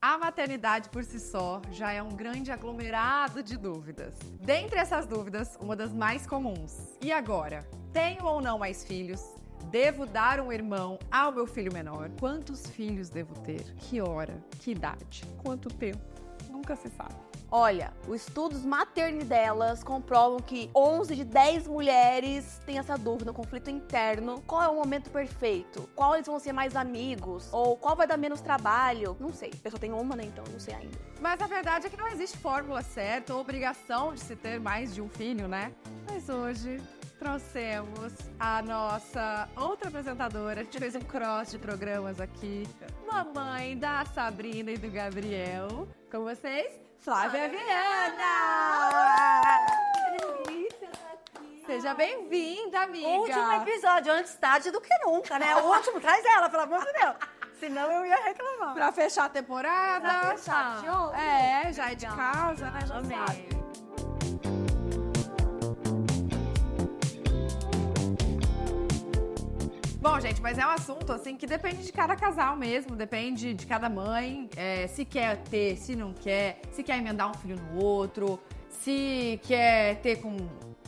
A maternidade por si só já é um grande aglomerado de dúvidas. Dentre essas dúvidas, uma das mais comuns. E agora? Tenho ou não mais filhos? Devo dar um irmão ao meu filho menor? Quantos filhos devo ter? Que hora? Que idade? Quanto tempo? Nunca se sabe. Olha, os estudos maternidelas comprovam que 11 de 10 mulheres têm essa dúvida, um conflito interno. Qual é o momento perfeito? Qual eles vão ser mais amigos? Ou qual vai dar menos trabalho? Não sei. Eu só tenho uma, né? Então não sei ainda. Mas a verdade é que não existe fórmula certa ou obrigação de se ter mais de um filho, né? Mas hoje trouxemos a nossa outra apresentadora. A gente fez um cross de programas aqui. Mamãe da Sabrina e do Gabriel. Com vocês, Flávia Viana! Seja bem-vinda, amiga! Último episódio, antes tarde do que nunca, né? O último, traz ela, pelo amor de Deus. Senão eu ia reclamar. Pra fechar a temporada. Pra fechar de ontem. É, já é de casa, né? Já Amei. sabe. Bom, gente, mas é um assunto assim que depende de cada casal mesmo, depende de cada mãe, é, se quer ter, se não quer, se quer emendar um filho no outro, se quer ter com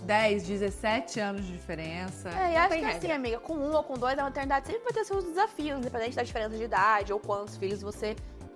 10, 17 anos de diferença. É, e acho que regra. assim, amiga, com um ou com dois, a maternidade sempre vai ter seus desafios, independente da diferença de idade ou quantos filhos você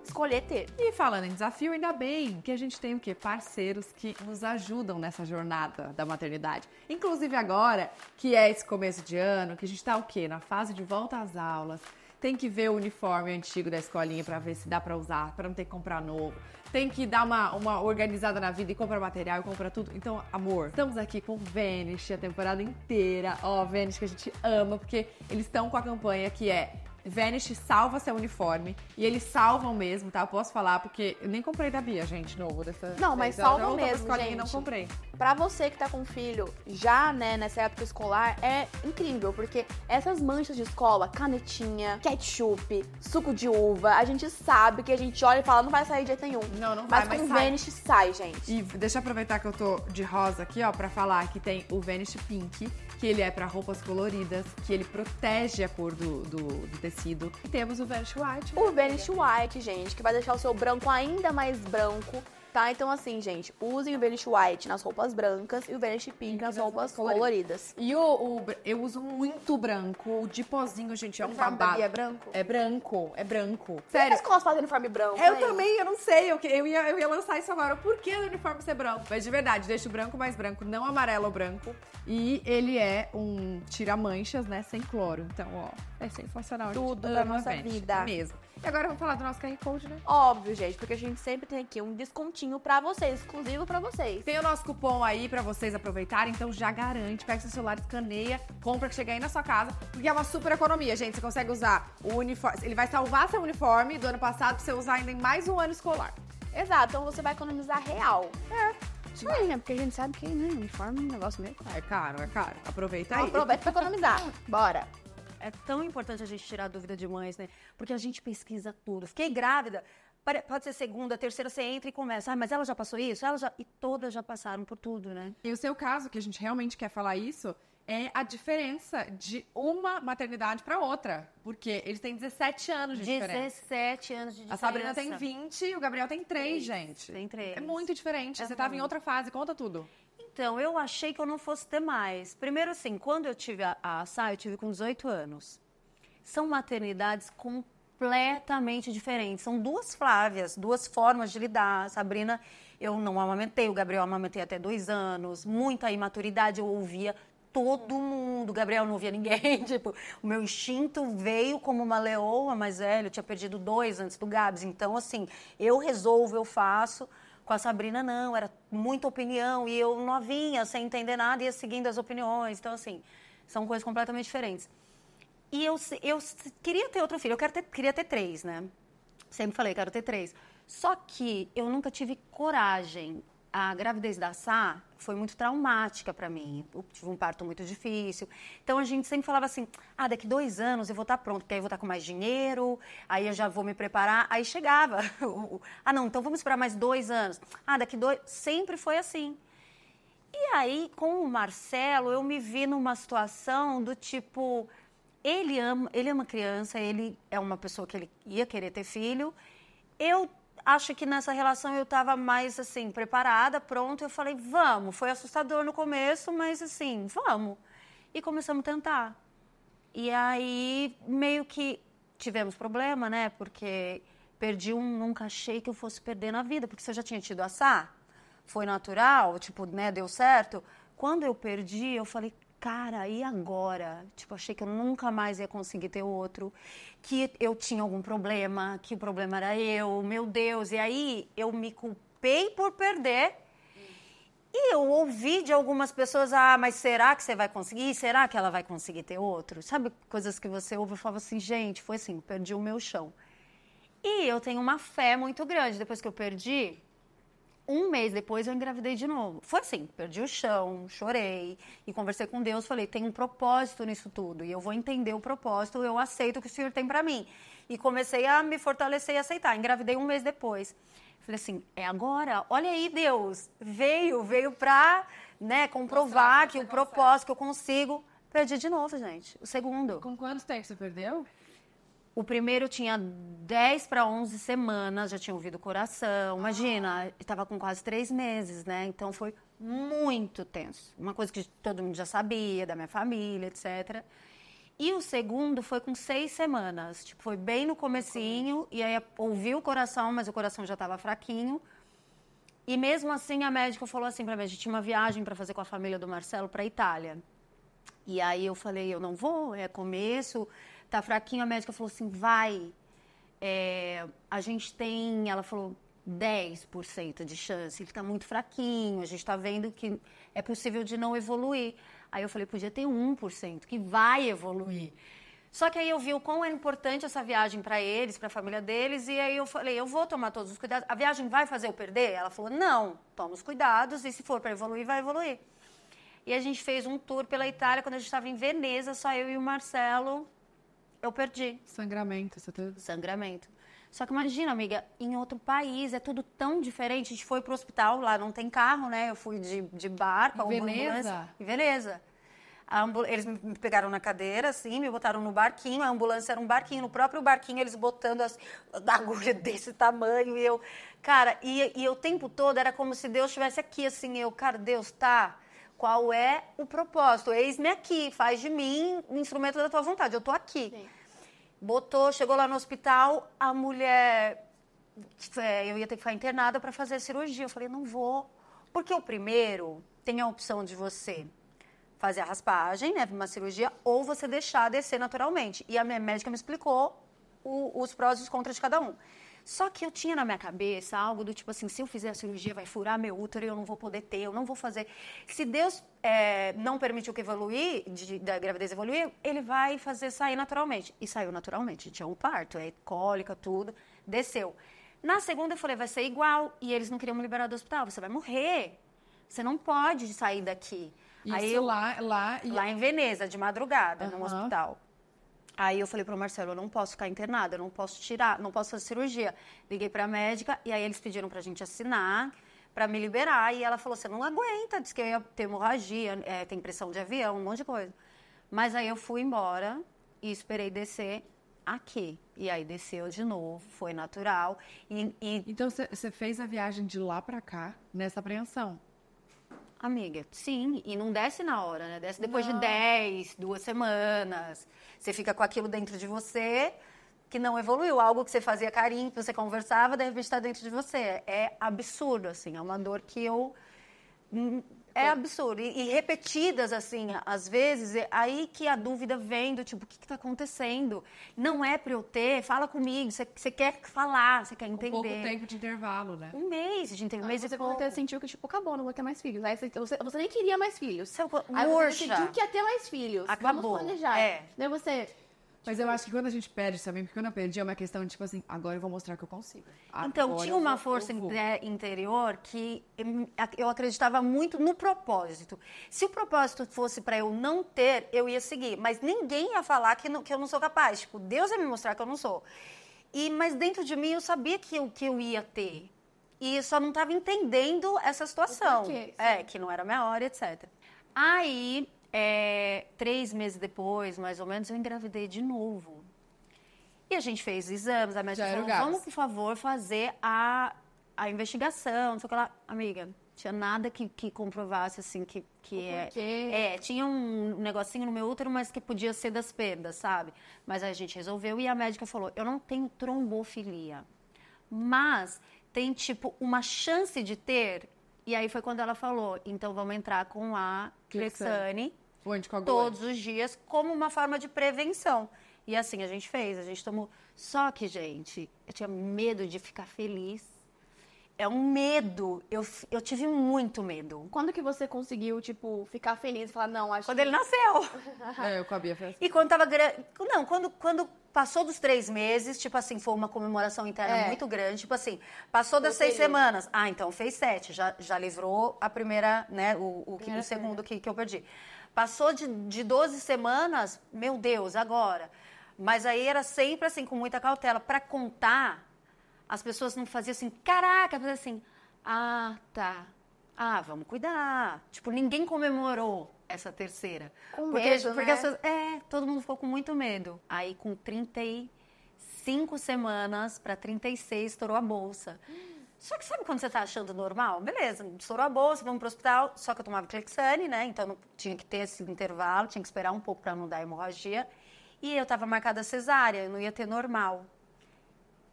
escolher ter. E falando em desafio, ainda bem que a gente tem o quê? Parceiros que nos ajudam nessa jornada da maternidade. Inclusive agora, que é esse começo de ano, que a gente tá o quê? Na fase de volta às aulas. Tem que ver o uniforme antigo da escolinha pra ver se dá pra usar, pra não ter que comprar novo. Tem que dar uma, uma organizada na vida e comprar material e comprar tudo. Então, amor, estamos aqui com o Vanish a temporada inteira. Ó, Vanish que a gente ama, porque eles estão com a campanha que é Vanish salva seu uniforme. E eles salvam mesmo, tá? Eu posso falar, porque eu nem comprei da Bia, gente, novo dessa. Não, mas já salvam mesmo, escolinha e gente. não comprei. Pra você que tá com filho já, né, nessa época escolar, é incrível, porque essas manchas de escola, canetinha, ketchup, suco de uva, a gente sabe que a gente olha e fala, não vai sair de jeito nenhum. Não, não vai, Mas mas com. Vanish sai, gente. E deixa eu aproveitar que eu tô de rosa aqui, ó, pra falar que tem o Vanish Pink, que ele é pra roupas coloridas, que ele protege a cor do, do, do tecido. E temos o Vanish White. O Vanish White, gente, que vai deixar o seu branco ainda mais branco. Tá? Então, assim, gente, usem o Vanish White nas roupas brancas e o Vanish Pink nas roupas coloridas. E o, o eu uso muito branco, o de pozinho, gente, é um uniforme da babado. É branco? É branco, é branco. Sério? Sério. As escolas fazem uniforme branco, Eu né? também, eu não sei, eu, que- eu, ia, eu ia lançar isso agora. Por que o uniforme ser branco? Mas de verdade, deixa o branco mais branco, não amarelo ou branco. E ele é um tira-manchas, né, sem cloro. Então, ó, é sensacional. gente. Tudo Ama nossa vida. Mesmo. E agora vamos falar do nosso QR Code, né? Óbvio, gente, porque a gente sempre tem aqui um descontinho pra vocês, exclusivo pra vocês. Tem o nosso cupom aí pra vocês aproveitarem, então já garante, pega seu celular, escaneia, compra que chega aí na sua casa, porque é uma super economia, gente. Você consegue usar o uniforme, ele vai salvar seu uniforme do ano passado pra você usar ainda em mais um ano escolar. Exato, então você vai economizar real. É. Isso aí, né? Porque a gente sabe que, né, uniforme é um negócio meio caro. É caro, é caro. Aproveita aí. aproveita pra economizar. Bora. É tão importante a gente tirar a dúvida de mães, né? Porque a gente pesquisa tudo. Fiquei grávida. Pode ser segunda, terceira, você entra e começa. Ah, mas ela já passou isso? Ela já... E todas já passaram por tudo, né? E o seu caso, que a gente realmente quer falar isso, é a diferença de uma maternidade pra outra. Porque eles têm 17 anos de diferença. 17 anos de A diferença. Sabrina tem 20 e o Gabriel tem 3, gente. Tem três. É muito diferente. Você Aham. tava em outra fase, conta tudo. Então, eu achei que eu não fosse ter mais. Primeiro, assim, quando eu tive a, a Sá, eu tive com 18 anos. São maternidades completamente diferentes. São duas Flávias, duas formas de lidar. Sabrina, eu não amamentei, o Gabriel amamentei até dois anos. Muita imaturidade, eu ouvia todo mundo. O Gabriel não ouvia ninguém. Tipo, o meu instinto veio como uma leoa mais velha. Eu tinha perdido dois antes do Gabs. Então, assim, eu resolvo, eu faço. Com a Sabrina, não, era muita opinião e eu novinha, sem entender nada, ia seguindo as opiniões. Então, assim, são coisas completamente diferentes. E eu, eu queria ter outro filho, eu ter- queria ter três, né? Sempre falei, quero ter três. Só que eu nunca tive coragem. A gravidez da Sá foi muito traumática para mim. Eu tive um parto muito difícil. Então a gente sempre falava assim: ah, daqui dois anos eu vou estar pronto, porque aí eu vou estar com mais dinheiro, aí eu já vou me preparar. Aí chegava. ah, não, então vamos esperar mais dois anos. Ah, daqui dois. Sempre foi assim. E aí, com o Marcelo, eu me vi numa situação do tipo, ele ama, ele é uma criança, ele é uma pessoa que ele ia querer ter filho. Eu acho que nessa relação eu estava mais assim, preparada, pronta. Eu falei, vamos. Foi assustador no começo, mas assim, vamos. E começamos a tentar. E aí, meio que tivemos problema, né? Porque perdi um, nunca achei que eu fosse perder na vida, porque você já tinha tido assar, foi natural, tipo, né, deu certo. Quando eu perdi, eu falei, cara, e agora? Tipo, achei que eu nunca mais ia conseguir ter outro, que eu tinha algum problema, que o problema era eu, meu Deus. E aí eu me culpei por perder. E eu ouvi de algumas pessoas, ah, mas será que você vai conseguir? Será que ela vai conseguir ter outro? Sabe coisas que você ouve e fala assim, gente, foi assim, perdi o meu chão. E eu tenho uma fé muito grande. Depois que eu perdi, um mês depois eu engravidei de novo. Foi assim, perdi o chão, chorei e conversei com Deus, falei, tem um propósito nisso tudo e eu vou entender o propósito, eu aceito o que o Senhor tem para mim. E comecei a me fortalecer e aceitar. Engravidei um mês depois. Falei assim, é agora? Olha aí, Deus, veio, veio pra, né, comprovar que, o propósito que eu consigo. Perdi de novo, gente. O segundo. Com quantos tempo você perdeu? O primeiro tinha 10 para 11 semanas, já tinha ouvido o coração. Imagina, estava com quase três meses, né? Então foi muito tenso. Uma coisa que todo mundo já sabia, da minha família, etc. E o segundo foi com seis semanas. Tipo, foi bem no comecinho, e aí ouvi o coração, mas o coração já estava fraquinho. E mesmo assim, a médica falou assim para mim, a gente tinha uma viagem para fazer com a família do Marcelo para Itália. E aí eu falei, eu não vou, é começo tá fraquinho, a médica falou assim, vai. É, a gente tem, ela falou, 10% de chance, ele está muito fraquinho, a gente está vendo que é possível de não evoluir. Aí eu falei, podia ter 1%, que vai evoluir. Só que aí eu vi o quão é importante essa viagem para eles, para a família deles, e aí eu falei, eu vou tomar todos os cuidados. A viagem vai fazer eu perder? Ela falou, não, toma os cuidados, e se for para evoluir, vai evoluir. E a gente fez um tour pela Itália, quando a gente estava em Veneza, só eu e o Marcelo, eu perdi. Sangramento, você teve? Sangramento. Só que imagina, amiga, em outro país é tudo tão diferente. A gente foi pro hospital, lá não tem carro, né? Eu fui de, de barco, Veneza? Em Veneza. Ambul... Eles me pegaram na cadeira, assim, me botaram no barquinho. A ambulância era um barquinho. No próprio barquinho, eles botando as agulha desse tamanho. E eu, cara, e, e o tempo todo era como se Deus estivesse aqui, assim. Eu, cara, Deus, tá qual é o propósito? Eis-me aqui, faz de mim um instrumento da tua vontade. Eu tô aqui. Sim. Botou, chegou lá no hospital, a mulher. É, eu ia ter que ficar internada para fazer a cirurgia. Eu falei, não vou. Porque o primeiro tem a opção de você fazer a raspagem, né, uma cirurgia, ou você deixar descer naturalmente. E a minha médica me explicou o, os prós e os contras de cada um. Só que eu tinha na minha cabeça algo do tipo assim: se eu fizer a cirurgia, vai furar meu útero e eu não vou poder ter, eu não vou fazer. Se Deus é, não permitiu que evoluir, de, da gravidez evoluir, ele vai fazer sair naturalmente. E saiu naturalmente. Tinha um parto, é cólica, tudo. Desceu. Na segunda eu falei: vai ser igual. E eles não queriam me liberar do hospital. Você vai morrer. Você não pode sair daqui. Isso Aí eu, lá, lá, lá em Veneza, de madrugada, uhum. no hospital. Aí eu falei pro Marcelo, eu não posso ficar internada, eu não posso tirar, não posso fazer cirurgia. Liguei pra médica e aí eles pediram pra gente assinar para me liberar e ela falou, você não aguenta, disse que eu ia ter hemorragia, é, tem pressão de avião, um monte de coisa. Mas aí eu fui embora e esperei descer aqui. E aí desceu de novo, foi natural. E, e... Então você fez a viagem de lá para cá nessa apreensão? Amiga, sim, e não desce na hora, né? Desce depois não. de 10, duas semanas. Você fica com aquilo dentro de você que não evoluiu. Algo que você fazia carinho, que você conversava, de repente está dentro de você. É absurdo, assim. É uma dor que eu é absurdo. E, e, repetidas, assim, às vezes, é aí que a dúvida vem do tipo, o que está acontecendo? Não é para eu ter? Fala comigo. Você quer falar, você quer entender. Um pouco tempo de intervalo, né? Um mês de intervalo. Um mês você você sentiu que, tipo, acabou, não vou ter mais filhos. Aí você, você nem queria mais filhos. Você, aí você sentiu que ia ter mais filhos. Acabou. Vamos planejar. É. Daí você mas eu acho que quando a gente perde também, porque quando eu perdi é uma questão de tipo assim, agora eu vou mostrar que eu consigo. Então, agora tinha uma força interior que eu acreditava muito no propósito. Se o propósito fosse para eu não ter, eu ia seguir. Mas ninguém ia falar que, não, que eu não sou capaz. Tipo, Deus ia me mostrar que eu não sou. E, mas dentro de mim eu sabia que eu, que eu ia ter. E só não estava entendendo essa situação. É, que não era minha hora, etc. Aí é, três meses depois, mais ou menos, eu engravidei de novo. E a gente fez exames, a médica Já falou, vamos, por favor, fazer a, a investigação, não sei o que lá. Amiga, tinha nada que, que comprovasse, assim, que, que é... É, tinha um negocinho no meu útero, mas que podia ser das perdas, sabe? Mas a gente resolveu e a médica falou, eu não tenho trombofilia, mas tem, tipo, uma chance de ter... E aí foi quando ela falou, então vamos entrar com a Clexane. O anticoagulante. todos os dias como uma forma de prevenção. E assim a gente fez, a gente tomou. Só que, gente, eu tinha medo de ficar feliz. É um medo. Eu, eu tive muito medo. Quando que você conseguiu, tipo, ficar feliz e falar, não, acho Quando que... ele nasceu. É, eu com a Bia foi assim. E quando tava grande. Não, quando, quando passou dos três meses, tipo assim, foi uma comemoração interna É. muito grande. Tipo assim, passou das Eu seis sei. semanas. Ah, então fez sete. Já, já livrou a primeira, né? O, o, Primeira o segundo que, que eu perdi. Passou de, de 12 semanas, meu Deus, agora. Mas aí era sempre assim, com muita cautela. Para contar, as pessoas não faziam assim, caraca, faziam assim, ah, tá. Ah, vamos cuidar. Tipo, ninguém comemorou essa terceira. Com porque, medo, porque né? pessoas- é, todo mundo ficou com muito medo. Aí, com 35 semanas para 36, estourou a bolsa. Só que sabe quando você tá achando normal? Beleza, estourou a bolsa, vamos pro hospital. Só que eu tomava Clexane, né? Então não- tinha que ter esse intervalo, tinha que esperar um pouco para não dar hemorragia. E eu tava marcada cesárea, eu não ia ter normal.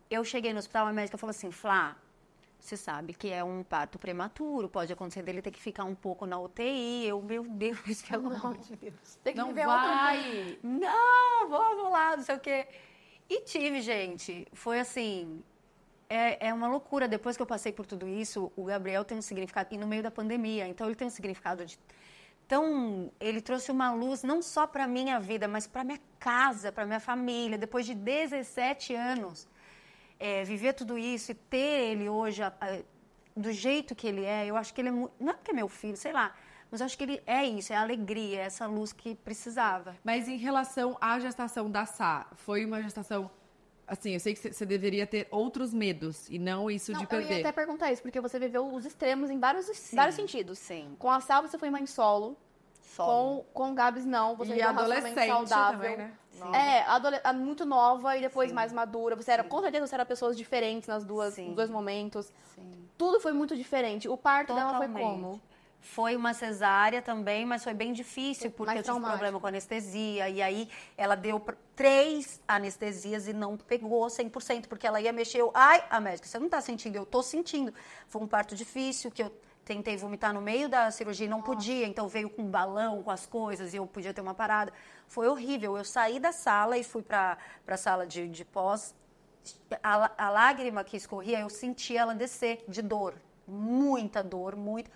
Eu cheguei no hospital, a médica falou assim, Flá, você sabe que é um parto prematuro, pode acontecer dele ter que ficar um pouco na UTI. Eu, meu Deus, pelo amor de Deus. Tem que Não viver outro vai! Não, vamos lá, não sei o quê. E tive, gente. Foi assim. É, é uma loucura. Depois que eu passei por tudo isso, o Gabriel tem um significado. E no meio da pandemia, então ele tem um significado de. Então, ele trouxe uma luz não só para minha vida, mas para minha casa, para minha família. Depois de 17 anos, é, viver tudo isso e ter ele hoje a- a- do jeito que ele é, eu acho que ele é. Não é porque é meu filho, sei lá. Mas eu acho que ele é isso, é a alegria, é essa luz que precisava. Mas em relação à gestação da Sá, foi uma gestação. Assim, eu sei que você deveria ter outros medos e não isso Não, de eu perder. ia até perguntar isso, porque você viveu os extremos em vários, vários sentidos. Sim. Com a Sal, você foi mãe solo. Solo. Com, com o Gabs, não. Você E adolescente saudável. também, né? É, adole- a- muito nova e depois mais madura. Você era, com certeza, você era pessoas diferentes nas duas, Sim. nos dois momentos. Sim. Tudo foi muito diferente. O parto dela foi Totalmente. como? Foi uma cesárea também, mas foi bem difícil, porque mais eu tive traumático. problema com anestesia. E aí ela deu três anestesias e não pegou 100%, porque ela ia mexer. Eu, Ai, a médica, você não tá sentindo? Eu tô sentindo. Foi um parto difícil, que eu tentei vomitar no meio da cirurgia e não podia. Então veio com um balão, com as coisas, e eu podia ter uma parada. Foi horrível. Eu saí da sala e fui pra, pra sala de, de pós. A, a lágrima que escorria, eu senti ela descer de dor. Muita dor, muito.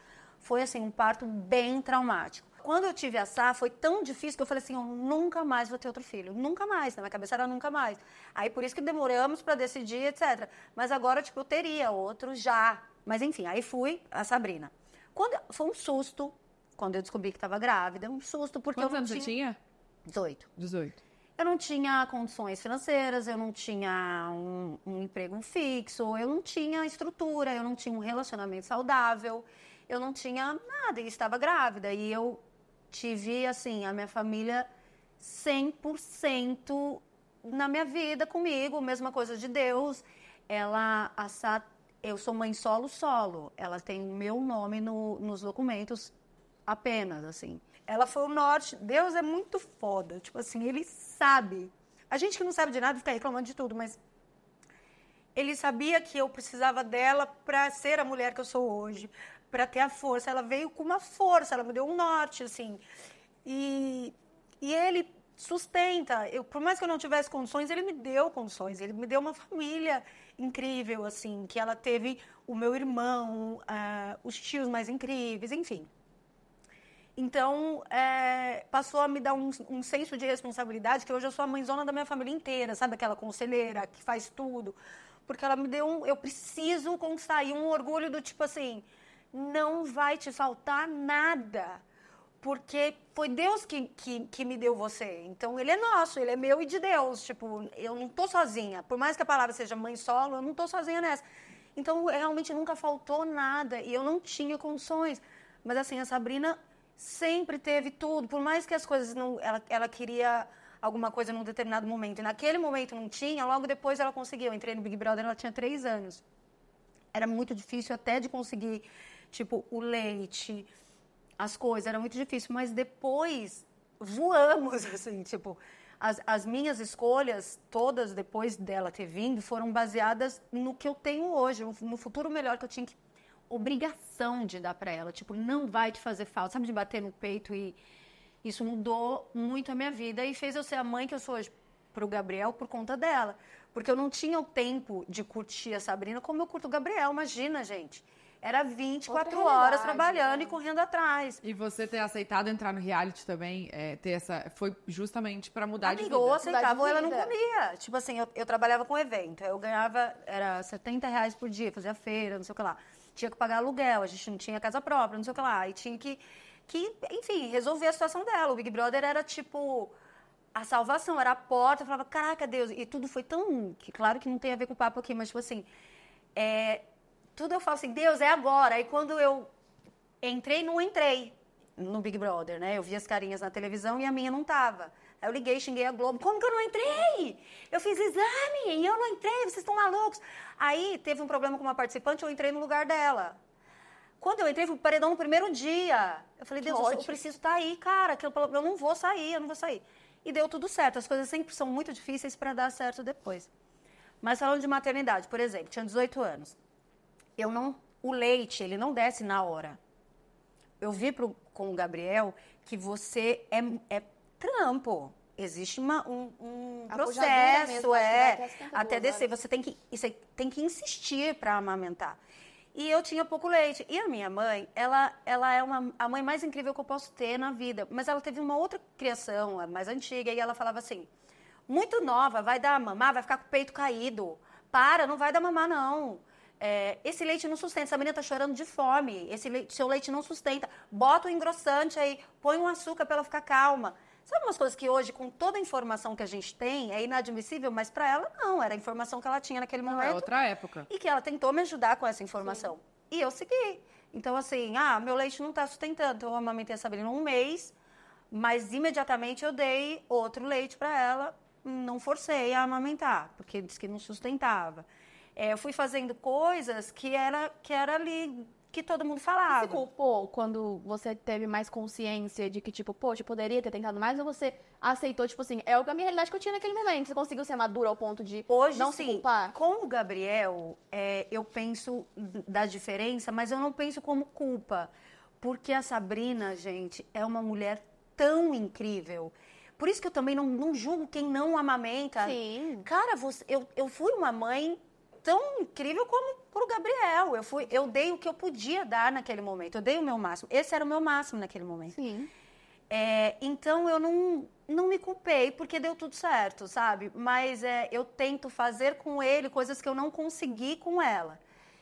Foi assim, um parto bem traumático. Quando eu tive a Sá, foi tão difícil que eu falei assim, eu nunca mais vou ter outro filho. Nunca mais. Na minha cabeça era nunca mais. Aí por isso que demoramos para decidir, etc. Mas agora, tipo, eu teria outro já. Mas enfim, aí fui a Sabrina. Quando, foi um susto quando eu descobri que estava grávida. Um susto, porque Quantos eu não anos você tinha? 18. 18. Eu não tinha condições financeiras, eu não tinha um, um emprego fixo, eu não tinha estrutura, eu não tinha um relacionamento saudável, eu não tinha nada e estava grávida. E eu tive, assim, a minha família 100% na minha vida comigo, mesma coisa de Deus. Ela, a eu sou mãe solo, solo. Ela tem o meu nome no- nos documentos apenas, assim. Ela foi o norte. Deus é muito foda. Tipo assim, ele sabe. A gente que não sabe de nada fica reclamando de tudo, mas ele sabia que eu precisava dela para ser a mulher que eu sou hoje, para ter a força. Ela veio com uma força, ela me deu um norte, assim. E, e ele sustenta. Eu, por mais que eu não tivesse condições, ele me deu condições. Ele me deu uma família incrível, assim, que ela teve o meu irmão, ah, os tios mais incríveis, enfim. Então, é, passou a me dar um, um senso de responsabilidade, que hoje eu sou a mãezona da minha família inteira, sabe? Aquela conselheira que faz tudo. Porque ela me deu um... Eu preciso. E um orgulho do tipo assim, não vai te faltar nada. Porque foi Deus que, que, que me deu você. Então, ele é nosso, ele é meu e de Deus. Tipo, eu não tô sozinha. Por mais que a palavra seja mãe solo, eu não tô sozinha nessa. Então, realmente nunca faltou nada. E eu não tinha condições. Mas, assim, a Sabrina sempre teve tudo. Por mais que as coisas não... Ela, ela queria alguma coisa num determinado momento. E naquele momento não tinha, logo depois ela conseguiu. Eu entrei no Big Brother, ela tinha três anos. Era muito difícil até de conseguir, tipo, o leite, as coisas, era muito difícil. Mas depois voamos, assim, tipo, as, as minhas escolhas, todas depois dela ter vindo, foram baseadas no que eu tenho hoje, no futuro melhor que eu tinha que obrigação de dar para ela, tipo, não vai te fazer falta, sabe, de bater no peito e isso mudou muito a minha vida e fez eu ser a mãe que eu sou hoje pro Gabriel por conta dela, porque eu não tinha o tempo de curtir a Sabrina como eu curto o Gabriel, imagina, gente. Era 24 horas trabalhando né? e correndo atrás. E você ter aceitado entrar no reality também, é, ter essa, foi justamente para mudar de vida. ou aceitava ou ela não comia. Tipo assim, eu, eu trabalhava com evento, eu ganhava, era 70 reais por dia, fazia feira, não sei o que lá tinha que pagar aluguel, a gente não tinha casa própria, não sei o que lá. E tinha que, que, enfim, resolver a situação dela. O Big Brother era tipo a salvação, era a porta. Eu falava, caraca, Deus. E tudo foi tão. Que, claro que não tem a ver com o papo aqui, mas tipo assim. É, tudo eu falo assim, Deus, é agora. Aí quando eu entrei, não entrei no Big Brother, né? Eu vi as carinhas na televisão e a minha não tava. Aí eu liguei, xinguei a Globo. Como que eu não entrei? Eu fiz exame e eu não entrei, vocês estão malucos. Aí teve um problema com uma participante, eu entrei no lugar dela. Quando eu entrei, fui paredão no primeiro dia. Eu falei, Deus, eu preciso estar tá aí, cara. Que eu, eu não vou sair, eu não vou sair. E deu tudo certo. As coisas sempre são muito difíceis para dar certo depois. Mas falando de maternidade, por exemplo, tinha 18 anos. Eu não. O leite, ele não desce na hora. Eu vi pro, com o Gabriel que você é, é trampo. Existe uma, um, um processo, mesmo, é, até descer. Você tem que, você tem que insistir para amamentar. E eu tinha pouco leite. E a minha mãe, ela, ela é uma, a mãe mais incrível que eu posso ter na vida. Mas ela teve uma outra criação, mais antiga, e ela falava assim: muito nova, vai dar mamar, vai ficar com o peito caído. Para, não vai dar mamar, não. É, esse leite não sustenta, essa menina está chorando de fome, esse leite, seu leite não sustenta. Bota o engrossante aí, põe um açúcar para ela ficar calma. Sabe umas coisas que hoje, com toda a informação que a gente tem, é inadmissível, mas para ela não, era a informação que ela tinha naquele momento. Não, é outra época. E que ela tentou me ajudar com essa informação. Sim. E eu segui. Então, assim, ah, meu leite não está sustentando. Então, eu amamentei a Sabrina um mês, mas imediatamente eu dei outro leite para ela. Não forcei a amamentar, porque disse que não sustentava. É, eu fui fazendo coisas que era, que era ali que todo mundo falava. Você culpou quando você teve mais consciência de que, tipo, poxa, poderia ter tentado mais, ou você aceitou, tipo assim, é a minha realidade que eu tinha naquele momento. Você conseguiu ser madura ao ponto de Hoje, não sim, se culpar? Com o Gabriel, é, eu penso da diferença, mas eu não penso como culpa. Porque a Sabrina, gente, é uma mulher tão incrível. Por isso que eu também não, não julgo quem não amamenta. Sim. Cara, você, eu, eu fui uma mãe tão incrível como para o Gabriel. Eu, fui, eu dei o que eu podia dar naquele momento. Eu dei o meu máximo. Esse era o meu máximo naquele momento. Sim. É, então eu não, não me culpei porque deu tudo certo, sabe? Mas é, eu tento fazer com ele coisas que eu não consegui com ela.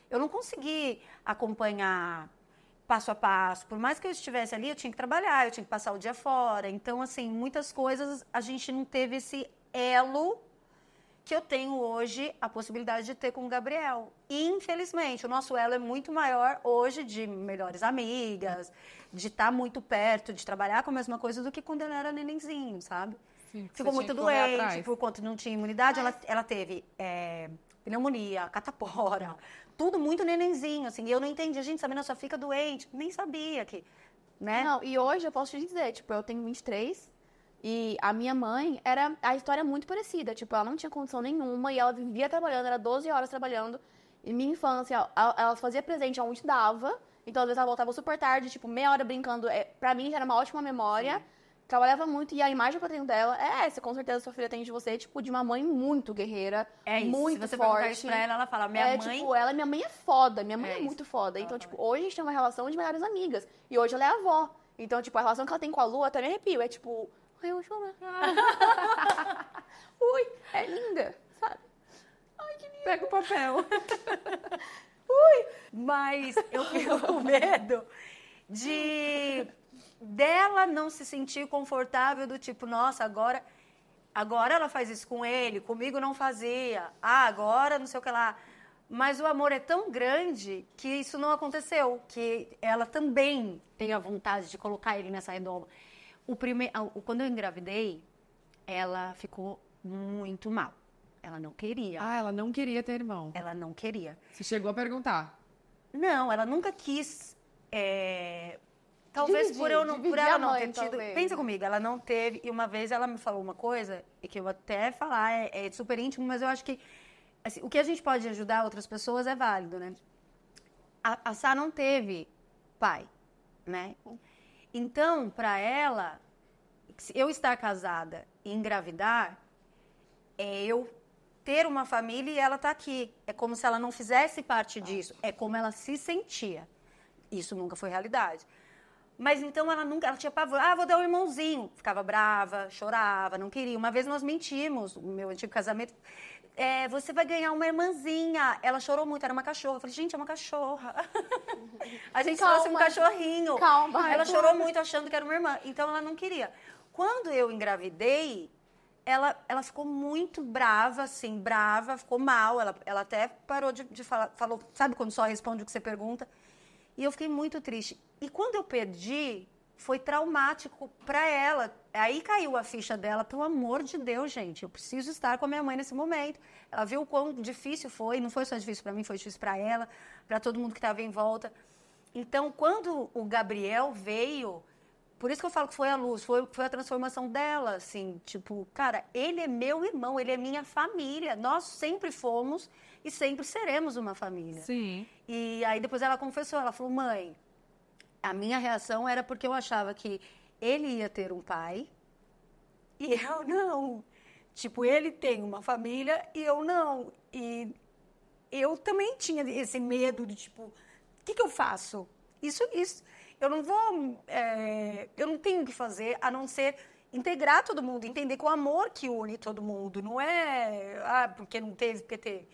Eu não consegui acompanhar passo a passo. Por mais que eu estivesse ali, eu tinha que trabalhar, eu tinha que passar o dia fora. Então, assim, muitas coisas a gente não teve esse elo que eu tenho hoje a possibilidade de ter com o Gabriel. Infelizmente, o nosso elo é muito maior hoje de melhores amigas, de estar tá muito perto, de trabalhar com a mesma coisa do que quando ele era nenenzinho, sabe? Sim, Ficou muito doente, por conta não tinha imunidade, ela, ela teve é, pneumonia, catapora, tudo muito nenenzinho, assim. E eu não entendi, gente, Sabina só fica doente. Nem sabia que, né? Não, e hoje eu posso te dizer, tipo, eu tenho 23, e a minha mãe era a história é muito parecida. Tipo, ela não tinha condição nenhuma e ela vivia trabalhando, era 12 horas trabalhando. E minha infância, ela, ela fazia presente aonde dava. Então, às vezes, ela voltava super tarde, tipo, meia hora brincando. É, pra mim, já era uma ótima memória. Sim. Trabalhava muito e a imagem que eu tenho dela é essa. Com certeza, sua filha tem de você, tipo, de uma mãe muito guerreira. É isso. Muito Se você forte. isso pra ela, ela fala, minha é, mãe... Tipo, ela, minha mãe é foda. Minha mãe é, é muito foda. Então, tipo, hoje a gente tem uma relação de melhores amigas. E hoje ela é avó. Então, tipo, a relação que ela tem com a Lua até me arrepio. É, tipo eu chorar. Ui, é linda, sabe? Ai, que linda. Pega o papel. Ui, mas eu fico com medo de dela não se sentir confortável do tipo, nossa, agora agora ela faz isso com ele, comigo não fazia. Ah, agora não sei o que lá. Mas o amor é tão grande que isso não aconteceu, que ela também tem a vontade de colocar ele nessa redoma. O prime... Quando eu engravidei, ela ficou muito mal. Ela não queria. Ah, ela não queria ter irmão. Ela não queria. Você chegou a perguntar. Não, ela nunca quis. é, Talvez por, eu não, por ela não ter tido. talvez. Pensa comigo, ela não teve. E uma vez ela me falou uma coisa, e que eu vou até falar, é, é super íntimo, mas eu acho que assim, o que a gente pode ajudar outras pessoas é válido, né? A, a Sá não teve pai, né? Então, para ela, se eu estar casada e engravidar, é eu ter uma família e ela tá aqui. É como se ela não fizesse parte disso. É como ela se sentia. Isso nunca foi realidade. Mas então ela nunca, ela tinha pavor. Ah, vou dar um irmãozinho. Ficava brava, chorava, não queria. Uma vez nós mentimos, o meu antigo casamento. É, você vai ganhar uma irmãzinha. Ela chorou muito, era uma cachorra. Eu falei, gente, é uma cachorra. A gente Calma. trouxe um cachorrinho. Calma. Ela chorou muito achando que era uma irmã. Então ela não queria. Quando eu engravidei, ela, ela ficou muito brava, assim, brava, ficou mal. Ela, ela até parou de, de falar, falou, sabe quando só responde o que você pergunta? E eu fiquei muito triste. E quando eu perdi, foi traumático para ela. Aí caiu a ficha dela, pelo amor de Deus, gente, eu preciso estar com a minha mãe nesse momento. Ela viu o quão difícil foi, não foi só difícil para mim, foi difícil para ela, para todo mundo que estava em volta. Então, quando o Gabriel veio, por isso que eu falo que foi a luz, foi, foi a transformação dela, assim, tipo, cara, ele é meu irmão, ele é minha família. Nós sempre fomos e sempre seremos uma família. Sim. E aí depois ela confessou, ela falou, mãe, a minha reação era porque eu achava que ele ia ter um pai e eu não. Tipo, ele tem uma família e eu não. E eu também tinha esse medo de, tipo, o que, que eu faço? Isso, isso. Eu não vou. é, eu não tenho o que fazer a não ser integrar todo mundo, entender que o amor que une todo mundo, não é. Ah, porque não teve, porque teve.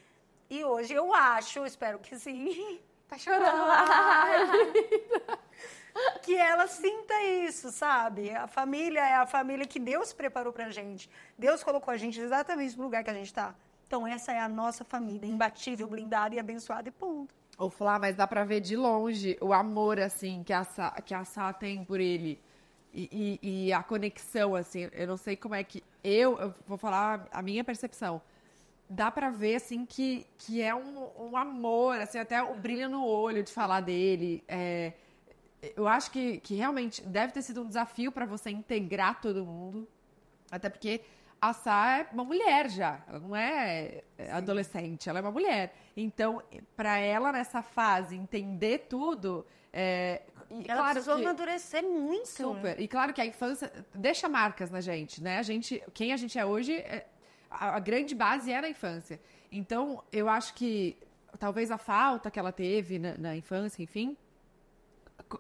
E hoje eu acho, espero que sim. Tá chorando. que ela sinta isso, sabe? A família é a família que Deus preparou pra gente. Deus colocou a gente exatamente no lugar que a gente tá. Então essa é a nossa família, imbatível, blindada e abençoada e ponto. Ou falar, mas dá pra ver de longe o amor, assim, que a Sá, que a Sá tem por ele. E, e- e a conexão, assim, eu não sei como é que. Eu, eu vou falar a minha percepção. Dá pra ver, assim, que, que é um, um amor, assim, até o brilho no olho de falar dele. É, eu acho que, que realmente deve ter sido um desafio pra você integrar todo mundo. Até porque a Sá é uma mulher já, ela não é é, adolescente, ela é uma mulher. Então, para ela nessa fase entender tudo, é, e Ela claro precisou que amadurecer muito. super. E claro que a infância deixa marcas na gente, né? A gente, quem a gente é hoje, é- a, a grande base é na infância. Então, eu acho que talvez a falta que ela teve na, na infância, enfim,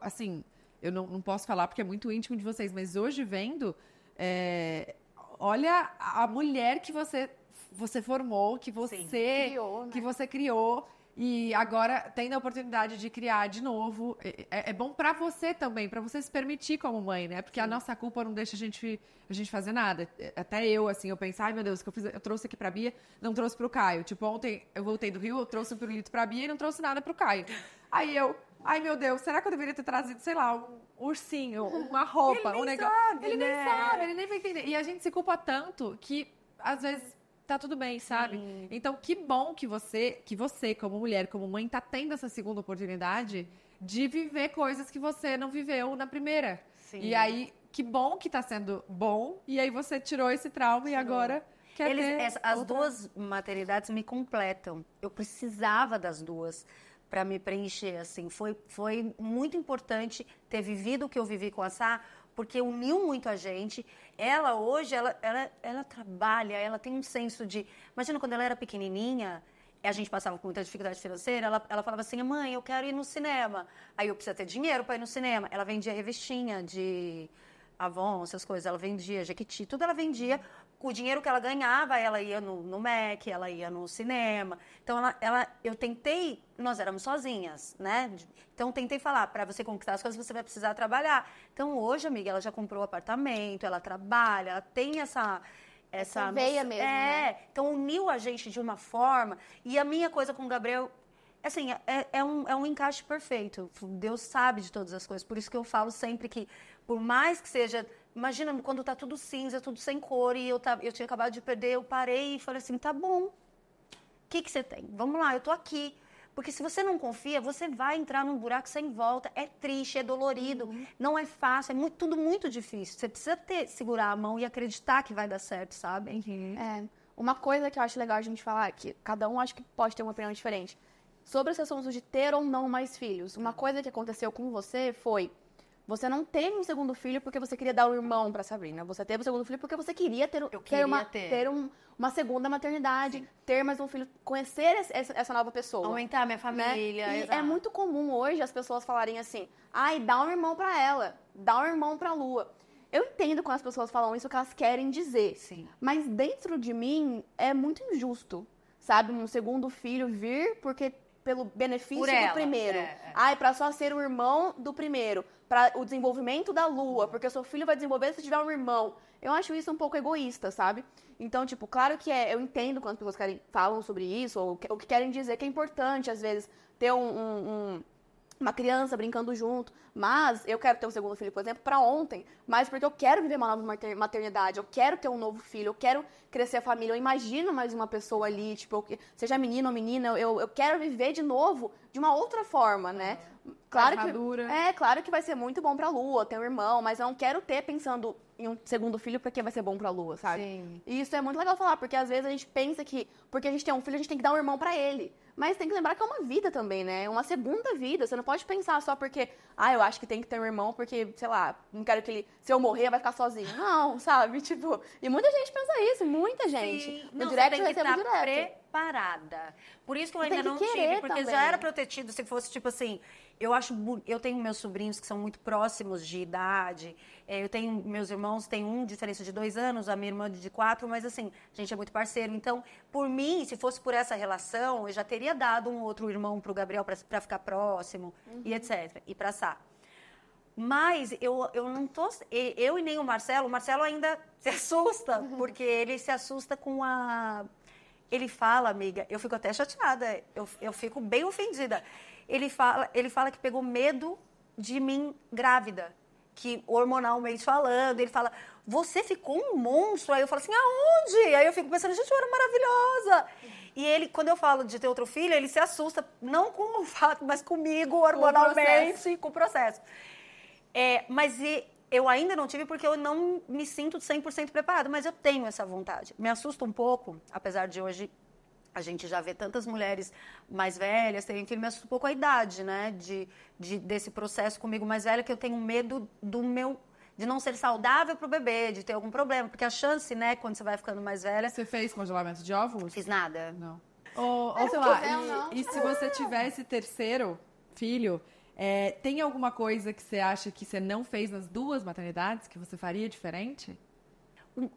assim, eu não, não posso falar porque é muito íntimo de vocês, mas hoje vendo, é, olha a mulher que você, você formou, que você Criou, né? que você criou e agora tendo a oportunidade de criar de novo. É, é- é bom pra você também, pra você se permitir como mãe, né? Porque a nossa culpa não deixa a gente, a gente fazer nada. É, Até eu, assim, eu pensar, ai meu Deus, o que eu fiz, eu trouxe aqui pra Bia, não trouxe pro Caio. Tipo, ontem eu voltei do Rio, eu trouxe um pirulito pra Bia e não trouxe nada pro Caio. Aí eu, ai meu Deus, será que eu deveria ter trazido, sei lá, um ursinho, uma roupa, Ele um negócio. sabe, ele né? nem sabe, ele nem vai entender. E a gente se culpa tanto que às vezes tá tudo bem, sabe? Então, que bom que você, que você como mulher, como mãe, tá tendo essa segunda oportunidade de viver coisas que você não viveu na primeira. Sim. E aí, que bom que tá sendo bom. E aí você tirou esse trauma e agora quer Eles- ter essa- as outra- duas maternidades me completam. Eu precisava das duas para me preencher, assim. Foi, foi muito importante ter vivido o que eu vivi com a Sá, porque uniu muito a gente. Ela hoje, ela, ela, ela trabalha, ela tem um senso de... Imagina quando ela era pequenininha, a gente passava por muita dificuldade financeira, ela, ela falava assim, mãe, eu quero ir no cinema. Aí eu preciso ter dinheiro para ir no cinema. Ela vendia revistinha de Avon, essas coisas. Ela vendia Jequiti, tudo ela vendia. Com o dinheiro que ela ganhava, ela ia no, no Mac, ela ia no cinema. Então, ela, ela, eu tentei... Nós éramos sozinhas, né? Então, tentei falar, para você conquistar as coisas, você vai precisar trabalhar. Então, hoje, amiga, ela já comprou apartamento, ela trabalha, ela tem essa... Essa, Essa veia mesmo, É, né? então uniu a gente de uma forma. E a minha coisa com o Gabriel, assim, é, é um, é um encaixe perfeito. Deus sabe de todas as coisas. Por isso que eu falo sempre que, por mais que seja Imagina quando tá tudo cinza, tudo sem cor e eu, tava, eu tinha acabado de perder, eu parei e falei assim: tá bom. O que, que você tem? Vamos lá, eu tô aqui. Porque se você não confia, você vai entrar num buraco sem volta. É triste, é dolorido, uhum. não é fácil, é muito, tudo muito difícil. Você precisa ter, segurar a mão e acreditar que vai dar certo, sabe? Uhum. É. Uma coisa que eu acho legal a gente falar, que cada um acho que pode ter uma opinião diferente. Sobre esse assunto de ter ou não mais filhos. Uma coisa que aconteceu com você foi você não teve um segundo filho porque você queria dar um irmão para Sabrina. Você teve um segundo filho porque você queria ter, Eu queria ter, uma, ter. ter um, uma segunda maternidade, Sim. ter mais um filho, conhecer essa, essa nova pessoa. Aumentar minha né? família. Né? E é muito comum hoje as pessoas falarem assim: ai, dá um irmão para ela, dá um irmão pra Lua. Eu entendo quando as pessoas falam isso que elas querem dizer. Sim. Mas dentro de mim é muito injusto, sabe? Um segundo filho vir porque pelo benefício do primeiro. É, é. Ai, para só ser o irmão do primeiro para o desenvolvimento da lua, porque o seu filho vai desenvolver se tiver um irmão. Eu acho isso um pouco egoísta, sabe? Então, tipo, claro que é, eu entendo quando as pessoas querem, falam sobre isso, ou o que querem dizer que é importante, às vezes, ter um, um, um uma criança brincando junto. Mas eu quero ter um segundo filho, por exemplo, para ontem. Mas porque eu quero viver uma nova maternidade, eu quero ter um novo filho, eu quero crescer a família. Eu imagino mais uma pessoa ali, tipo, seja menino ou menina, eu, eu quero viver de novo de uma outra forma, né? Claro que é claro que vai ser muito bom para Lua, ter um irmão, mas eu não quero ter pensando em um segundo filho porque vai ser bom para Lua, sabe? Sim. E isso é muito legal falar, porque às vezes a gente pensa que porque a gente tem um filho, a gente tem que dar um irmão para ele. Mas tem que lembrar que é uma vida também, né? Uma segunda vida. Você não pode pensar só porque, ah, eu acho que tem que ter um irmão porque, sei lá, não quero que ele, se eu morrer, vai ficar sozinho. Não, sabe? Tipo, e muita gente pensa isso, muita gente. Sim. No não, direct você tem que estar preparada. Por isso que eu ainda não tive, porque também. já era protegido se fosse tipo assim, eu acho, eu tenho meus sobrinhos que são muito próximos de idade. É, eu tenho meus irmãos, tem um diferença de dois anos, a minha irmã de quatro, mas assim, a gente é muito parceiro. Então, por mim, se fosse por essa relação, eu já teria dado um outro irmão para o Gabriel para ficar próximo uhum. e etc. E para Sá. Mas eu, eu não tô. Eu e nem o Marcelo, o Marcelo ainda se assusta, uhum. porque ele se assusta com a. Ele fala, amiga, eu fico até chateada, eu, eu fico bem ofendida ele fala, ele fala que pegou medo de mim grávida, que hormonalmente falando, ele fala, você ficou um monstro. Aí eu falo assim, aonde? Aí eu fico pensando, gente, eu era maravilhosa. E ele, quando eu falo de ter outro filho, ele se assusta, não com o fato, mas comigo, hormonalmente, com o processo. É, mas e, eu ainda não tive porque eu não me sinto 100% preparada, mas eu tenho essa vontade. Me assusta um pouco, apesar de hoje a gente já vê tantas mulheres mais velhas terem filho, me assusta um pouco a idade, né? De, de, desse processo comigo mais velha, que eu tenho medo do meu. De não ser saudável para o bebê, de ter algum problema. Porque a chance, né, quando você vai ficando mais velha. Você fez congelamento de óvulos? Fiz nada. Não. Ou, ou sei lá, e, e, se você tivesse terceiro filho, é, tem alguma coisa que você acha que você não fez nas duas maternidades que você faria diferente?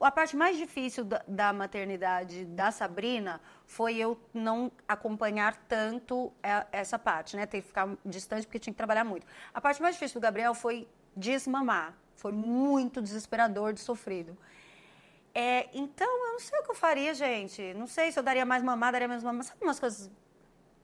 A parte mais difícil da, da, maternidade da Sabrina foi eu não acompanhar tanto essa parte, né? Ter que ficar distante porque tinha que trabalhar muito. A parte mais difícil do Gabriel foi desmamar. Foi muito desesperador de sofrido. É, então, eu não sei o que eu faria, gente. Não sei se eu daria mais mamar, daria menos mamar. Sabe umas coisas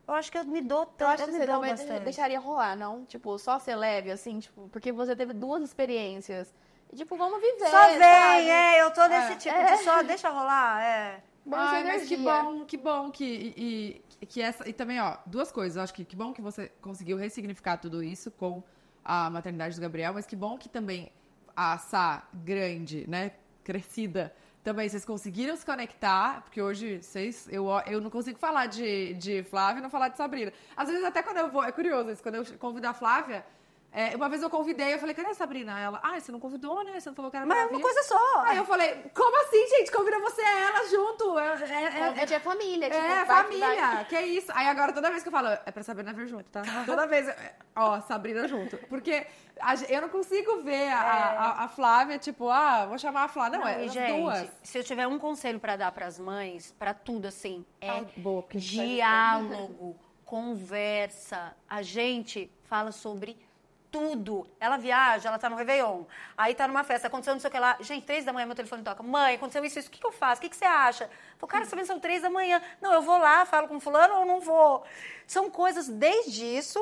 eu acho que eu me dou tanto. Eu acho que você também deixaria rolar, não? Tipo, só ser leve, assim, tipo, porque você teve duas experiências tipo, vamos viver. Só vem, sabe? é, eu tô desse é. tipo é. de só deixa rolar, é. Ai, mas que bom, que bom que. E, e, que essa, e também, ó, duas coisas. Eu acho que que bom que você conseguiu ressignificar tudo isso com a maternidade do Gabriel, mas que bom que também a Sá grande, né, crescida, também vocês conseguiram se conectar, porque hoje vocês, eu, eu não consigo falar de, de Flávia e não falar de Sabrina. Às vezes, até quando eu vou, é curioso isso, quando eu convido a Flávia, é, uma vez eu convidei, eu falei, cadê a Sabrina? Ela, ah, você não convidou, né? Você não falou que era Mas é uma coisa só. Aí eu falei, como assim, gente? Convida você e ela junto. É, é, é, é família, tipo, É, família. Vai. Que é isso. Aí agora, toda vez que eu falo, é pra Sabrina vir junto, tá? Toda vez, ó, Sabrina junto. Porque a, eu não consigo ver a, a, a, Flávia, tipo, ah, vou chamar a Flávia. Não, não é as gente, duas. Se eu tiver um conselho pra dar pras mães, pra tudo, assim, é ah, boa, diálogo, conversa. A gente fala sobre tudo. Ela viaja, ela tá no Réveillon. Aí tá numa festa, aconteceu não sei o que lá. Gente, três da manhã meu telefone toca. Mãe, aconteceu isso, isso. O que, que eu faço? O que, que você acha? Falei, cara, você são três da manhã. Não, eu vou lá, falo com fulano ou não vou. São coisas, desde isso,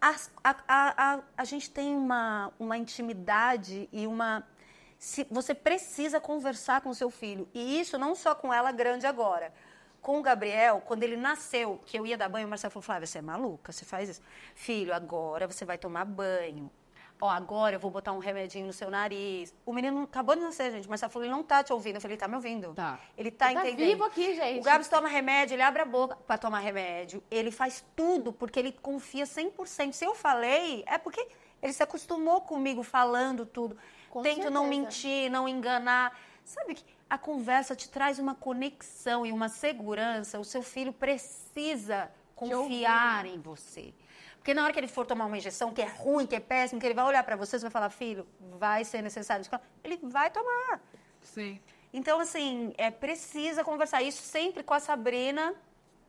a, a, a, a, a gente tem uma, uma intimidade e uma Se, você precisa conversar com seu filho. E isso não só com ela grande agora. Com o Gabriel, quando ele nasceu, que eu ia dar banho, o Marcelo falou, Flávia, você é maluca? Você faz isso? Filho, agora você vai tomar banho. Ó, agora eu vou botar um remedinho no seu nariz. O menino acabou de nascer, gente. Marcelo falou, ele não tá te ouvindo. Eu falei, ele tá me ouvindo. Tá. Ele tá, Tá entendendo. vivo aqui, gente. O Gabs toma remédio, ele abre a boca para tomar remédio. Ele faz tudo porque ele confia 100%. Se eu falei, é porque ele se acostumou comigo falando tudo. Com Tento não certeza. mentir, não enganar. Sabe que a conversa te traz uma conexão e uma segurança. O seu filho precisa confiar em você. Porque na hora que ele for tomar uma injeção que é ruim, que é péssimo, que ele vai olhar para você, você vai falar, filho, vai ser necessário. Ele vai tomar. Sim. Então, assim, é precisa conversar isso sempre com a Sabrina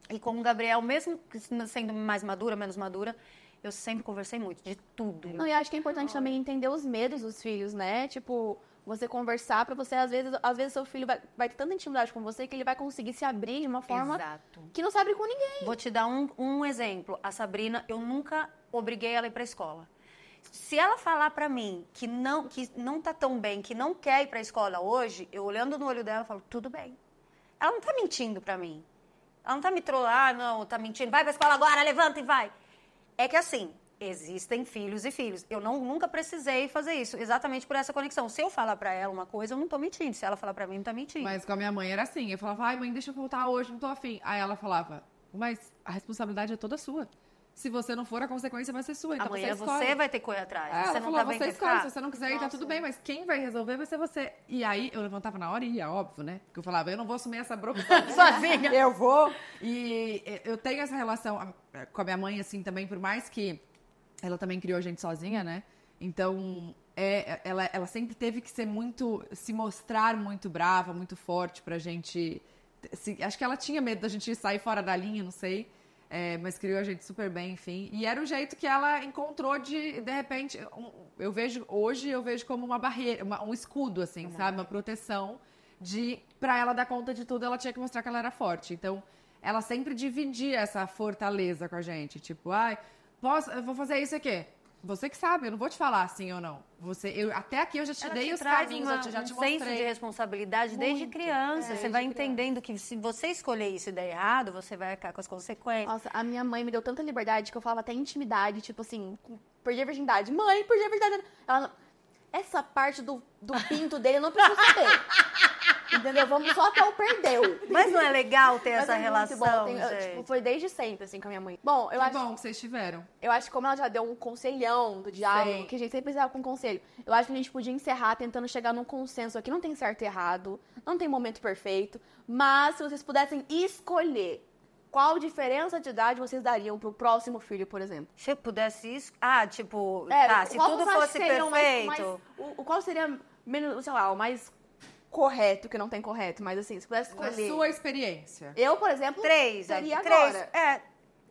e com o Gabriel, mesmo que sendo mais madura, menos madura, eu sempre conversei muito de tudo. Não, e acho que é importante também entender os medos dos filhos, né? Tipo, você conversar pra você, às vezes, às vezes seu filho vai, vai ter tanta intimidade com você que ele vai conseguir se abrir de uma forma Exato. que não se abre com ninguém. Vou te dar um, um exemplo. A Sabrina, eu nunca obriguei ela a ir pra escola. Se ela falar pra mim que não, que não tá tão bem, que não quer ir pra escola hoje, eu olhando no olho dela, falo, tudo bem. Ela não tá mentindo pra mim. Ela não tá me trolando, ah, não, tá mentindo. Vai pra escola agora, levanta e vai. É que assim, existem filhos e filhos. Eu não, nunca precisei fazer isso, exatamente por essa conexão. Se eu falar pra ela uma coisa, eu não tô mentindo. Se ela falar pra mim, não tá mentindo. Mas com a minha mãe era assim. Eu falava, ai, mãe, deixa eu voltar hoje, não tô afim. Aí ela falava, mas a responsabilidade é toda sua. Se você não for, a consequência vai ser sua. Então Amanhã você, você, vai ter que correr atrás. É, você não falou, tá bem você escolhe, ficar? se você não quiser ir, tá tudo bem, mas quem vai resolver vai ser você. E aí eu levantava na hora e ia, óbvio, né? Porque eu falava, eu não vou assumir essa bronca sozinha. eu vou. E eu tenho essa relação ah, com a minha mãe, assim, também, por mais que ela também criou a gente sozinha, né? Então, é, ela, ela sempre teve que ser muito, se mostrar muito brava, muito forte pra gente. se- acho que ela tinha medo da gente sair fora da linha, não sei. É, mas criou a gente super bem, enfim. E era o jeito que ela encontrou de, de repente, um- eu vejo, hoje eu vejo como uma barreira, uma- um escudo, assim, sabe? Uma proteção de, pra ela dar conta de tudo, ela tinha que mostrar que ela era forte. Então, ela sempre dividia essa fortaleza com a gente. Tipo, ai, posso, eu vou fazer isso aqui. Você que sabe, eu não vou te falar sim ou não. Você, eu, até aqui eu já te Ela dei te os caminhos, uma, eu te- já te um senso de mostrei. responsabilidade desde Muito. criança. É, você vai desde criança. entendendo que se você escolher isso e der errado, você vai ficar com as consequências. Nossa, a minha mãe me deu tanta liberdade que eu falava até intimidade, tipo assim, perdi a virgindade. Mãe, perdi a virgindade. Ela Essa parte do, do pinto dele eu não preciso saber. Entendeu? Vamos só até o perdeu. Mas não é legal ter Mas essa é muito relação, bom. Tem- eu, gente? tipo, foi desde sempre, assim, com a minha mãe. Bom, eu Que acho, bom que vocês tiveram. eu acho que como ela já deu um conselhão do diálogo, Sei. que a gente sempre precisava com conselho, eu acho que a gente podia encerrar tentando chegar num consenso aqui. Não tem certo e errado, não tem momento perfeito, mas se vocês pudessem escolher qual diferença de idade vocês dariam pro próximo filho, por exemplo. Se eu pudesse isso. Ah, tipo, É, tá, se tudo fosse que seria o mais- perfeito. mais- o, o qual seria menos, sei lá, o mais correto, que não tem correto, mas assim, se pudesse Na escolher. sua experiência. Eu, por exemplo, Três. teria três. agora. É. Eu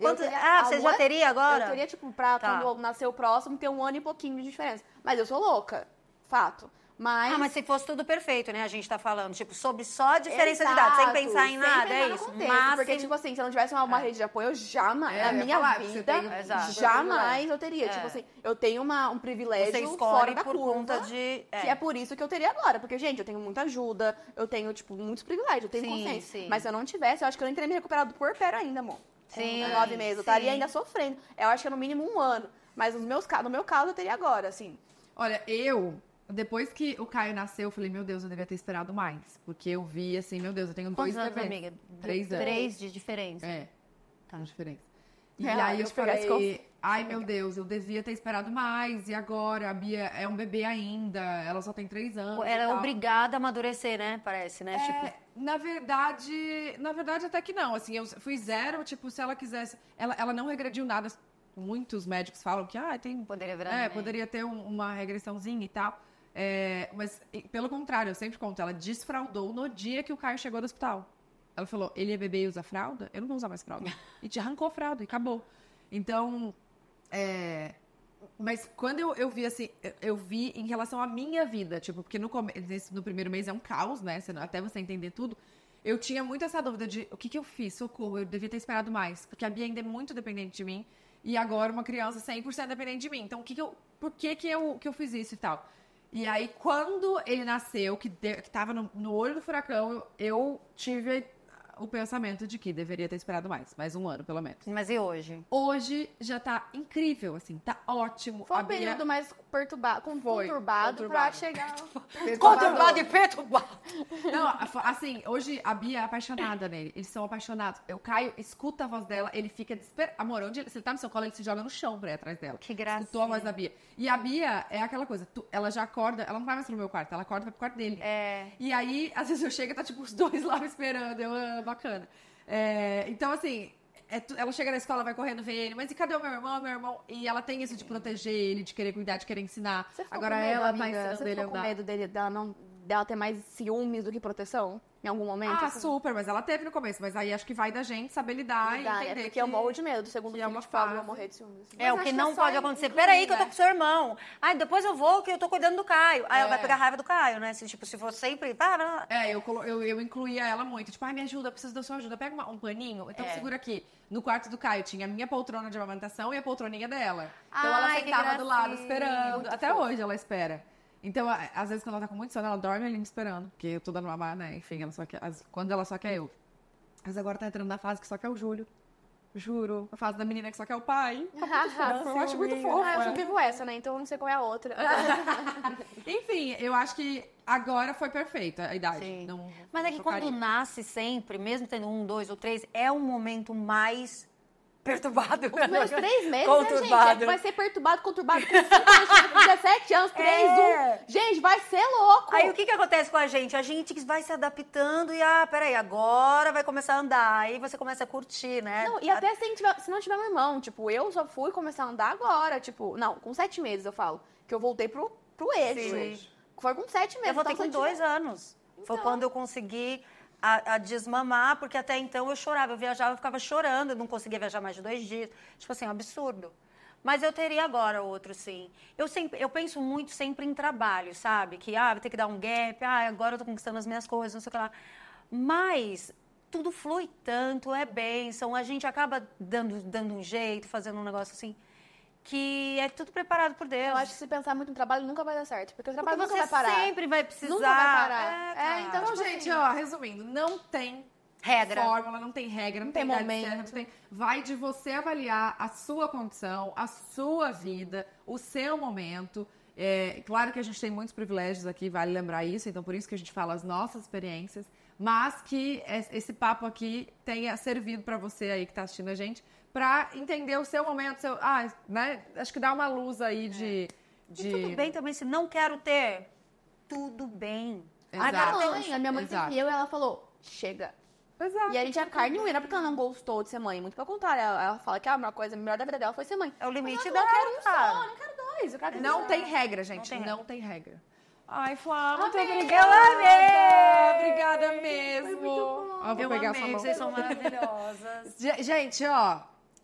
Quanto- teria- ah, você já agora- teria agora? Eu teria, tipo, pra Tá. quando nascer o próximo, ter um ano e pouquinho de diferença. Mas eu sou louca, fato. Mas. Ah, mas se fosse tudo perfeito, né? A gente tá falando, tipo, sobre só a diferença de idade, sem Exato, pensar em sem nada, pensar é isso. contexto, Mas Porque, tipo assim, se eu não tivesse uma, uma rede de apoio, eu jamais, É, na minha falar vida, tem Exato. jamais eu teria. É. Tipo assim, eu tenho uma, um privilégio você fora da por curva. conta de. é. Que é por isso que eu teria agora. Porque, gente, eu tenho muita ajuda, eu tenho, tipo, muitos privilégios, eu tenho Sim, consciência. sim. Mas se eu não tivesse, eu acho que eu nem teria me recuperado do puerpério ainda, amor. Sim, Com nove meses. Eu estaria ainda sofrendo. Eu acho que é no mínimo um ano. Mas nos meus, no meu caso, eu teria agora, assim. Olha, eu, depois que o Caio nasceu, eu falei, meu Deus, eu devia ter esperado mais. Porque eu vi assim, meu Deus, eu tenho dois Quantos anos, bebês. amiga? Três anos. Três de diferença. É, Tá. tá diferença. E É, aí eu falei, ai meu Deus, eu devia ter esperado mais. E agora? A Bia é um bebê ainda, ela só tem três anos. Ela é obrigada a amadurecer, né? Parece, né? É, Tipo, na verdade, na verdade até que não. Assim, eu fui zero, tipo, se ela quisesse, ela, ela não regrediu nada. Muitos médicos falam que ah, tem poderia virar. é, poderia ter um- uma regressãozinha e tal. É, mas, pelo contrário, eu sempre conto, ela desfraudou no dia que o Caio chegou do hospital. Ela falou, ele é bebê e usa fralda? Eu não vou usar mais fralda. E te arrancou a fralda e acabou. Então, é, mas quando eu, eu vi assim, eu, vi em relação à minha vida, tipo, porque no, nesse- no primeiro mês é um caos, né? Você até você entender tudo. Eu tinha muito essa dúvida de o que, que eu fiz, socorro, eu devia ter esperado mais. Porque a Bia ainda é muito dependente de mim. E agora uma criança 100% dependente de mim. Então, o que que eu, por que, que, eu, que eu fiz isso e tal? E aí, quando ele nasceu, que, de, que tava no, no olho do furacão, eu, tive o pensamento de que deveria ter esperado mais, mais um ano, pelo menos. Mas e hoje? Hoje já tá incrível, assim, tá ótimo. Foi um período mais perturbado, com, Foi, conturbado, pra conturbado. chegar. Conturbado e perturbado. Não, assim, hoje a Bia é apaixonada nele. Eles são apaixonados. Eu caio, escuta a voz dela, ele fica desesperado. Amor, onde ele, se ele tá no seu colo, ele se joga no chão pra ir atrás dela. Que gracinha. Escutou a voz da Bia. E a Bia é aquela coisa, tu- ela já acorda, ela não vai mais pro meu quarto, ela acorda vai pro quarto dele. É. E aí, às vezes eu chego e tá tipo os dois lá me esperando. Eu, ah, bacana. É, então, assim, é ela chega na escola, vai correndo ver ele, mas e cadê o meu irmão, meu irmão? E ela tem isso de proteger ele, de querer cuidar, de querer ensinar. Agora medo, ela amiga? tá ensinando Você ele ficou com andar. medo dele, dela, não, dela ter mais ciúmes do que proteção? Em algum momento? Ah, Assim, super, mas ela teve no começo. Mas aí acho que vai da gente saber lidar dá, e é entender porque que eu morro de medo do segundo que é filho uma de Pablo, eu fase. morrer de ciúmes. É, o Mas que acho é não só pode incluir, acontecer. Peraí, que eu tô com seu irmão. Ai, depois eu vou, que eu tô cuidando do Caio. Aí ela vai É. pegar raiva do Caio, né? Se, tipo, se for sempre. É, eu, colo- eu, eu incluía ela muito. Tipo, ai, me ajuda, eu preciso da sua ajuda. Pega uma- um paninho. Então É. segura aqui. No quarto do Caio tinha a minha poltrona de amamentação e a poltroninha dela. Então ela Ai, que sentava do lado esperando. Muito Até fofo. hoje ela espera. Então, às vezes, quando ela tá com muito sono, ela dorme ali me esperando. Porque eu tô dando mamar, né? Enfim, ela só quer, as- quando ela só quer eu. Mas agora tá entrando na fase que só quer o Júlio. Juro. A fase da menina que só quer o pai. Eu acho muito fofo. Ah, eu só vivo essa, né? Então eu não sei qual é a outra. Enfim, eu acho que agora foi perfeita a idade. Sim. Não, Mas é que quando nasce sempre, mesmo tendo um, dois ou três, é um momento mais perturbado. Os meus três meses, né, Conturbado. gente? Vai ser perturbado, conturbado com 5 anos, com 17 anos, 3, É. 1. Gente, vai ser louco. Aí o que, que acontece com a gente? A gente vai se adaptando e, ah, peraí, agora vai começar a andar. Aí você começa a curtir, né? Não, e até se, tiver- se não tiver um irmão, tipo, eu só fui começar a andar agora, tipo, não, com sete meses eu falo, que eu voltei pro, pro eixo. Sim. Foi com sete meses. Eu voltei então, com dois tiver- anos. Foi Então. quando eu consegui a, a desmamar, porque até então eu chorava. Eu viajava, eu ficava chorando, eu não conseguia viajar mais de dois dias. Tipo assim, um absurdo. Mas eu teria agora outro, sim. Eu, sempre, eu penso muito sempre em trabalho, sabe? Que, ah, vou ter que dar um gap, ah, agora eu tô conquistando as minhas coisas, não sei o que lá. Mas tudo flui tanto, é bênção, a gente acaba dando, dando um jeito, fazendo um negócio assim, que é tudo preparado por Deus. Eu acho que se pensar muito no trabalho nunca vai dar certo, porque o Porque trabalho você nunca vai parar. sempre vai precisar. Nunca vai parar. É, É, então, Então, tipo gente, assim, ó, resumindo, não tem Regra. fórmula, não tem regra, não, Não tem, tem momento. certa, tem- Vai de você avaliar a sua condição, a sua vida, o seu momento. É, claro que a gente tem muitos privilégios aqui, vale lembrar isso, então por isso que a gente fala as nossas experiências, mas que es- esse papo aqui tenha servido pra você aí que tá assistindo a gente, pra entender o seu momento, seu, ah, né? Acho que dá uma luz aí de, de... E tudo bem também, se não quero ter, tudo bem. Exato. A minha mãe, a minha mãe Exato. eu e ela falou, chega. Exato. E a gente é carne moída porque ela não gostou de ser mãe. Muito pelo contrário, ela, ela fala que a melhor coisa, a melhor da vida dela foi ser mãe. É o limite da ela falou, eu quero um só, eu não quero dois, eu quero Não dois. tem regra, gente. tem Não regra. tem regra. Ai, Flá, muito Amei. obrigada. Eu amei. Obrigada mesmo. muito bom. Ó, vou eu pegar amei, sua mão. vocês são maravilhosas. Ge- Gente, ó,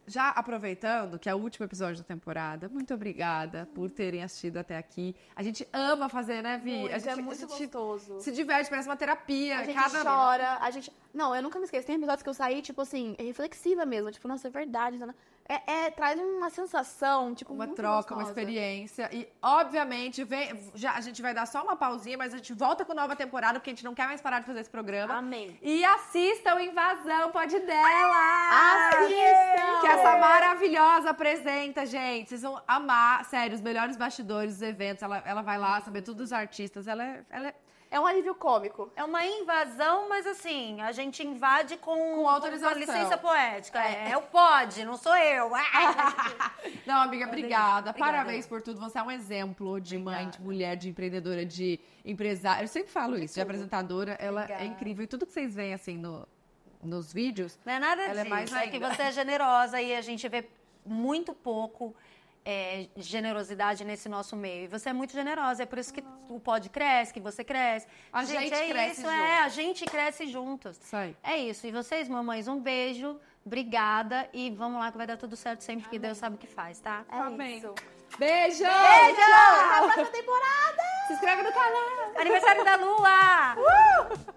já aproveitando que é o último episódio da temporada, muito obrigada por terem assistido até aqui. A gente ama fazer, né, Vi? Muito, a gente, é muito a gente gostoso. se diverte, parece uma terapia. A gente cada... chora, a gente. Não, eu nunca me esqueço. Tem episódios que eu saí, tipo assim, reflexiva mesmo. Tipo, nossa, é verdade. né? É, é- traz uma sensação, tipo, Uma troca, uma gostosa. experiência. E, obviamente, vem, já, a gente vai dar só uma pausinha, mas a gente volta com nova temporada, porque a gente não quer mais parar de fazer esse programa. Amém. E assistam Invasão Pode Dela! Assistam! Que essa maravilhosa apresenta, gente. Vocês vão amar, sério, os melhores bastidores dos eventos. Ela, ela vai lá saber tudo dos artistas. Ela é, ela é É um alívio cômico. É uma invasão, mas assim, a gente invade com, Com autorização. licença poética. É, eu pode, não sou eu. Não, amiga, obrigada. Obrigada. Parabéns por tudo. Você é um exemplo de mãe, de mulher, de empreendedora, de empresária. Eu sempre falo isso, de apresentadora. Ela é Obrigada. incrível. E tudo que vocês veem, assim, no, nos vídeos, Não é nada Ela é disso. mais é que você é generosa e a gente vê muito pouco é, generosidade nesse nosso meio. E você é muito generosa. É por isso que o pod cresce, que você cresce. A gente é cresce isso, é. A gente cresce juntos. aí. É isso. E vocês, mamães, um beijo. Obrigada. E vamos lá que vai dar tudo certo sempre, porque Deus sabe o que faz, tá? É Amém. isso. Beijo! Até a próxima temporada! Se inscreve no canal! Aniversário da Lua!